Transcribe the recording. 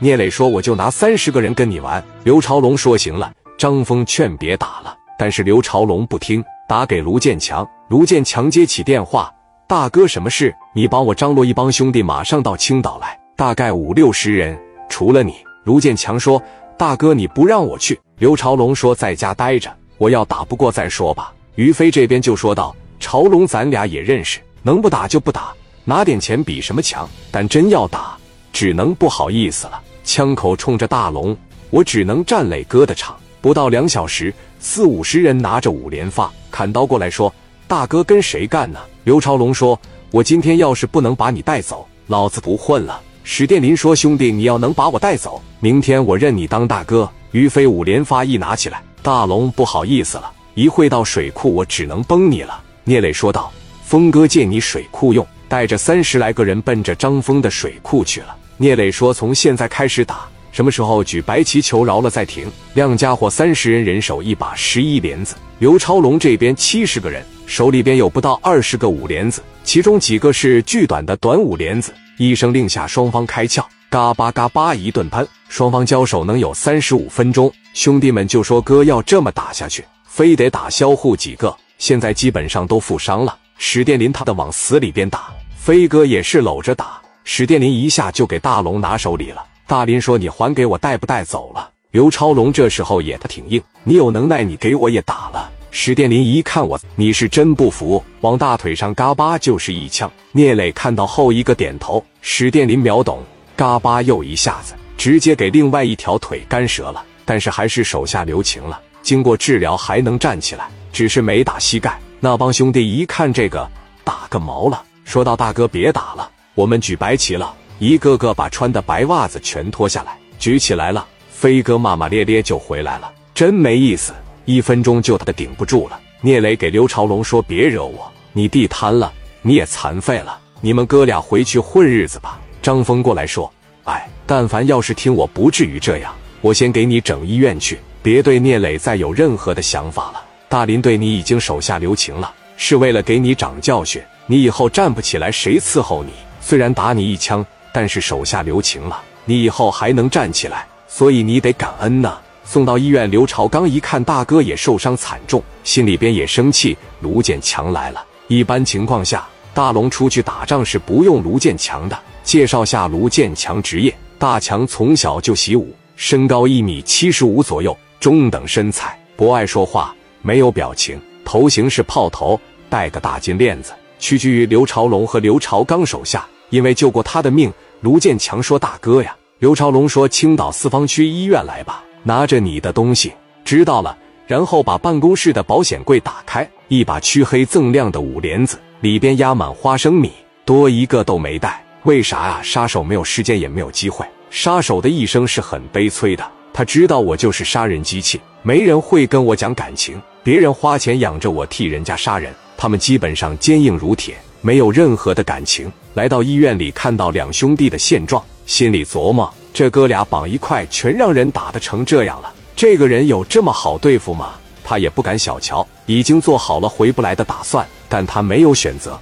聂磊说：“我就拿三十个人跟你玩。”刘朝龙说：“行了。”张峰劝别打了，但是刘朝龙不听，打给卢建强。卢建强接起电话：“大哥，什么事？你帮我张罗一帮兄弟，马上到青岛来，大概五六十人，除了你。”卢建强说：“大哥，你不让我去。”刘朝龙说：“在家待着，我要打不过再说吧。”于飞这边就说道：“朝龙，咱俩也认识，能不打就不打，拿点钱比什么强。但真要打，只能不好意思了。枪口冲着大龙，我只能站磊哥的场。不到两小时，四五十人拿着五连发砍刀过来，说：“大哥跟谁干呢？”刘朝龙说：“我今天要是不能把你带走，老子不混了。”史殿林说：“兄弟，你要能把我带走，明天我认你当大哥。”于飞五连发一拿起来，大龙不好意思了，一会到水库，我只能崩你了。聂磊说道：“峰哥借你水库用。”带着三十来个人奔着张峰的水库去了。聂磊说：“从现在开始打。”什么时候举白旗求饶了再停？亮家伙三十人，人手一把十一连子。刘超龙这边七十个人，手里边有不到二十个五连子，其中几个是巨短的短五连子。一声令下，双方开窍，嘎巴嘎巴一顿喷。双方交手能有三十五分钟。兄弟们就说：“哥要这么打下去，非得打销户几个。现在基本上都负伤了。”史殿林他的往死里边打，飞哥也是搂着打。史殿林一下就给大龙拿手里了。大林说：“你还给我带不带走了？”刘超龙这时候也他挺硬，你有能耐，你给我也打了。史殿林一看我，你是真不服，往大腿上嘎巴就是一枪。聂磊看到后一个点头，史殿林秒懂，嘎巴又一下子，直接给另外一条腿干折了，但是还是手下留情了，经过治疗还能站起来，只是没打膝盖。那帮兄弟一看这个，打个毛了，说道：“大哥别打了，我们举白旗了。”一个个把穿的白袜子全脱下来，举起来了。飞哥骂骂咧咧就回来了，真没意思，一分钟就他的顶不住了。聂磊给刘朝龙说：“别惹我，你地瘫了，你也残废了，你们哥俩回去混日子吧。”张峰过来说：“哎，但凡要是听我，不至于这样。我先给你整医院去，别对聂磊再有任何的想法了。大林对你已经手下留情了，是为了给你长教训。你以后站不起来，谁伺候你？虽然打你一枪。”但是手下留情了，你以后还能站起来，所以你得感恩呐。送到医院，刘朝刚一看大哥也受伤惨重，心里边也生气。卢建强来了。一般情况下，大龙出去打仗是不用卢建强的。介绍下卢建强职业：大强从小就习武，身高一米七十五左右，中等身材，不爱说话，没有表情，头型是炮头，戴个大金链子，屈居于刘朝龙和刘朝刚手下。因为救过他的命，卢建强说：“大哥呀。”刘朝龙说：“青岛四方区医院来吧，拿着你的东西。”知道了。然后把办公室的保险柜打开，一把黢黑锃亮的五连子，里边压满花生米，多一个都没带。为啥啊？杀手没有时间，也没有机会。杀手的一生是很悲催的。他知道我就是杀人机器，没人会跟我讲感情。别人花钱养着我，替人家杀人，他们基本上坚硬如铁。没有任何的感情，来到医院里看到两兄弟的现状，心里琢磨：这哥俩绑一块，全让人打得成这样了。这个人有这么好对付吗？他也不敢小瞧，已经做好了回不来的打算。但他没有选择，